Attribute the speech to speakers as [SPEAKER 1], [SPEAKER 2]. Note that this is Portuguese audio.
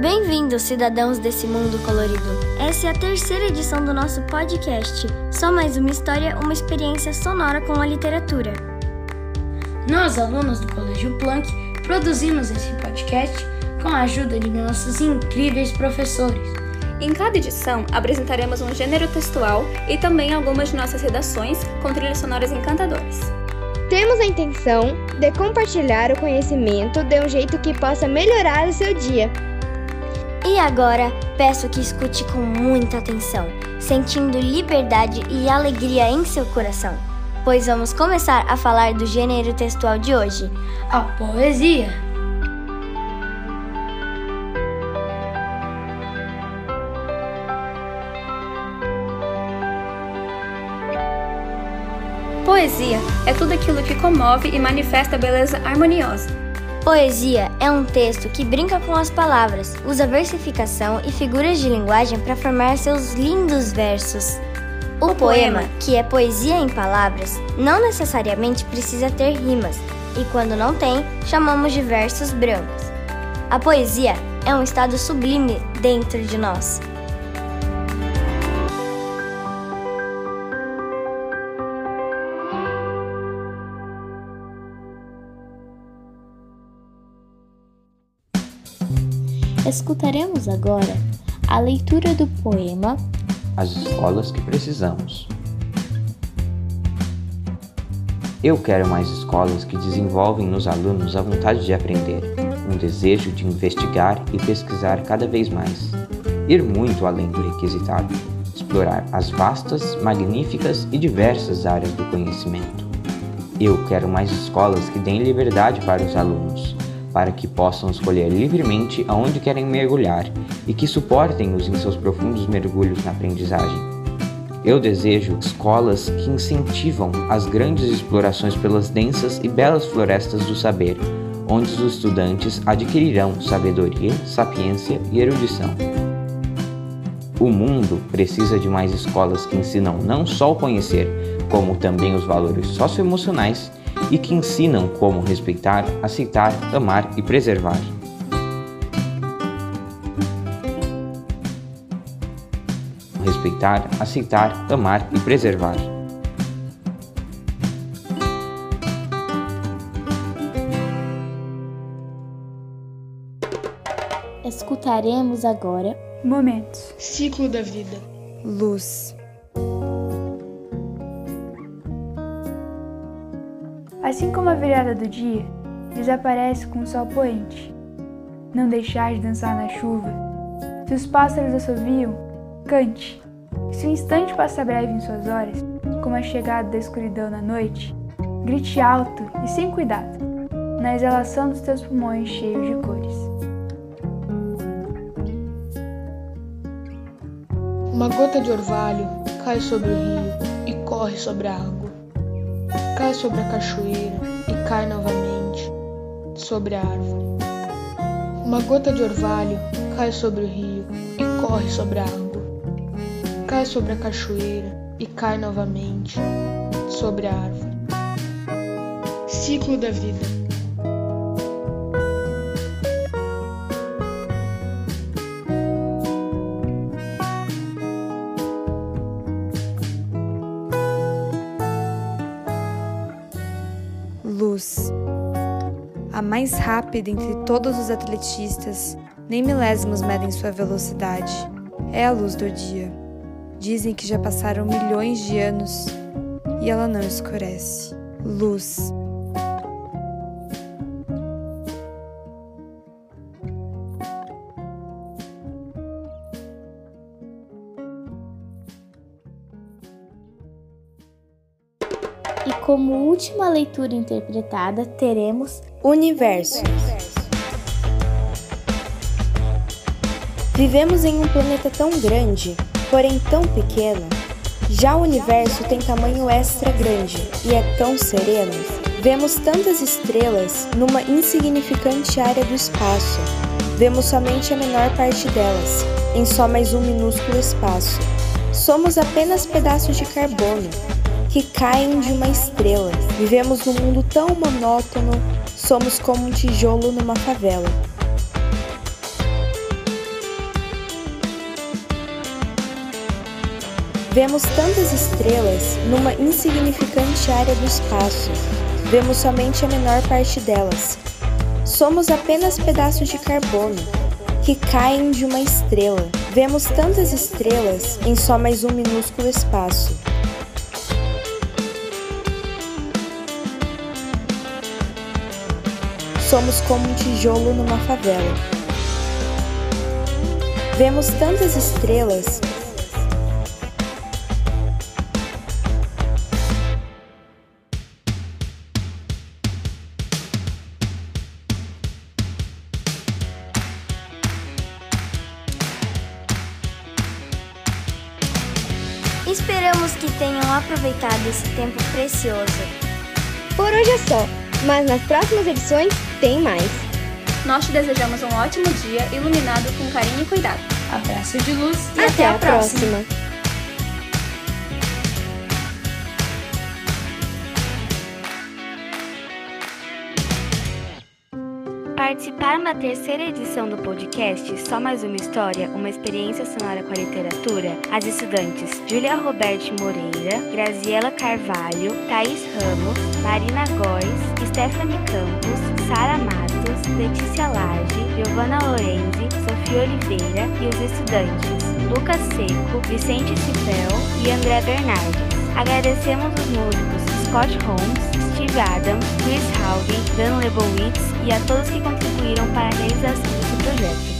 [SPEAKER 1] Bem-vindos, cidadãos desse mundo colorido. Essa é a terceira edição do nosso podcast. Só mais uma história, uma experiência sonora com a literatura.
[SPEAKER 2] Nós, alunos do Colégio Planck, produzimos esse podcast com a ajuda de nossos incríveis professores.
[SPEAKER 3] Em cada edição, apresentaremos um gênero textual e também algumas de nossas redações com trilhas sonoras encantadoras.
[SPEAKER 4] Temos a intenção de compartilhar o conhecimento de um jeito que possa melhorar o seu dia.
[SPEAKER 1] E agora, peço que escute com muita atenção, sentindo liberdade e alegria em seu coração, pois vamos começar a falar do gênero textual de hoje,
[SPEAKER 2] a poesia.
[SPEAKER 3] Poesia é tudo aquilo que comove e manifesta a beleza harmoniosa.
[SPEAKER 1] Poesia é um texto que brinca com as palavras, usa versificação e figuras de linguagem para formar seus lindos versos. O, poema, que é poesia em palavras, não necessariamente precisa ter rimas, e quando não tem, chamamos de versos brancos. A poesia é um estado sublime dentro de nós.
[SPEAKER 5] Escutaremos agora a leitura do poema
[SPEAKER 6] As Escolas que Precisamos. Eu quero mais escolas que desenvolvem nos alunos a vontade de aprender, um desejo de investigar e pesquisar cada vez mais, ir muito além do requisitado, explorar as vastas, magníficas e diversas áreas do conhecimento. Eu quero mais escolas que deem liberdade para os alunos, para que possam escolher livremente aonde querem mergulhar e que suportem-os em seus profundos mergulhos na aprendizagem. Eu desejo escolas que incentivam as grandes explorações pelas densas e belas florestas do saber, onde os estudantes adquirirão sabedoria, sapiência e erudição. O mundo precisa de mais escolas que ensinam não só o conhecer, como também os valores socioemocionais e que ensinam como respeitar, aceitar, amar e preservar. Respeitar, aceitar, amar e preservar.
[SPEAKER 5] Escutaremos agora
[SPEAKER 2] Momentos. Ciclo da vida.
[SPEAKER 5] Luz.
[SPEAKER 7] Assim como a virada do dia desaparece com o sol poente. Não deixar de dançar na chuva. Se os pássaros assoviam, cante. Se o instante passa breve em suas horas, como a chegada da escuridão na noite, grite alto e sem cuidado, na exalação dos teus pulmões cheios de cores.
[SPEAKER 8] Uma gota de orvalho cai sobre o rio e corre sobre a água cai sobre a cachoeira e cai novamente sobre a árvore. Uma gota de orvalho cai sobre o rio e corre sobre a água. Cai sobre a cachoeira e cai novamente sobre a árvore.
[SPEAKER 2] Ciclo da vida.
[SPEAKER 9] Mais rápida entre todos os atletistas, nem milésimos medem sua velocidade. É a luz do dia. Dizem que já passaram milhões de anos e ela não escurece. Luz.
[SPEAKER 5] Como última leitura interpretada, teremos
[SPEAKER 10] Universo. Vivemos em um planeta tão grande, porém tão pequeno. Já o universo tem tamanho extra grande e é tão sereno. Vemos tantas estrelas numa insignificante área do espaço. Vemos somente a menor parte delas, em só mais um minúsculo espaço. Somos apenas pedaços de carbono, que caem de uma estrela. Vivemos num mundo tão monótono, somos como um tijolo numa favela. Vemos tantas estrelas numa insignificante área do espaço. Vemos somente a menor parte delas. Somos apenas pedaços de carbono que caem de uma estrela. Vemos tantas estrelas em só mais um minúsculo espaço. Somos como um tijolo numa favela. Vemos tantas estrelas
[SPEAKER 1] Esperamos que tenham aproveitado esse tempo precioso.
[SPEAKER 4] Por hoje é só, mas nas próximas edições tem mais.
[SPEAKER 3] Nós te desejamos um ótimo dia iluminado com carinho e cuidado.
[SPEAKER 2] Abraço de luz
[SPEAKER 4] e até, até a, próxima. próxima.
[SPEAKER 5] Participaram da terceira edição do podcast Só Mais Uma História, uma experiência sonora com a literatura, as estudantes Julia Roberto Moreira, Graziela Carvalho, Thaís Ramos, Marina Góes, Stephanie Campos, Sara Matos, Letícia Lage, Giovanna Lorenzi, Sofia Oliveira e os estudantes Lucas Seco, Vicente Cipel e André Bernardes. Agradecemos os músicos Scott Holmes, Adams, Chris Haugen, Dan Lebowitz e a todos que contribuíram para a realização desse projeto.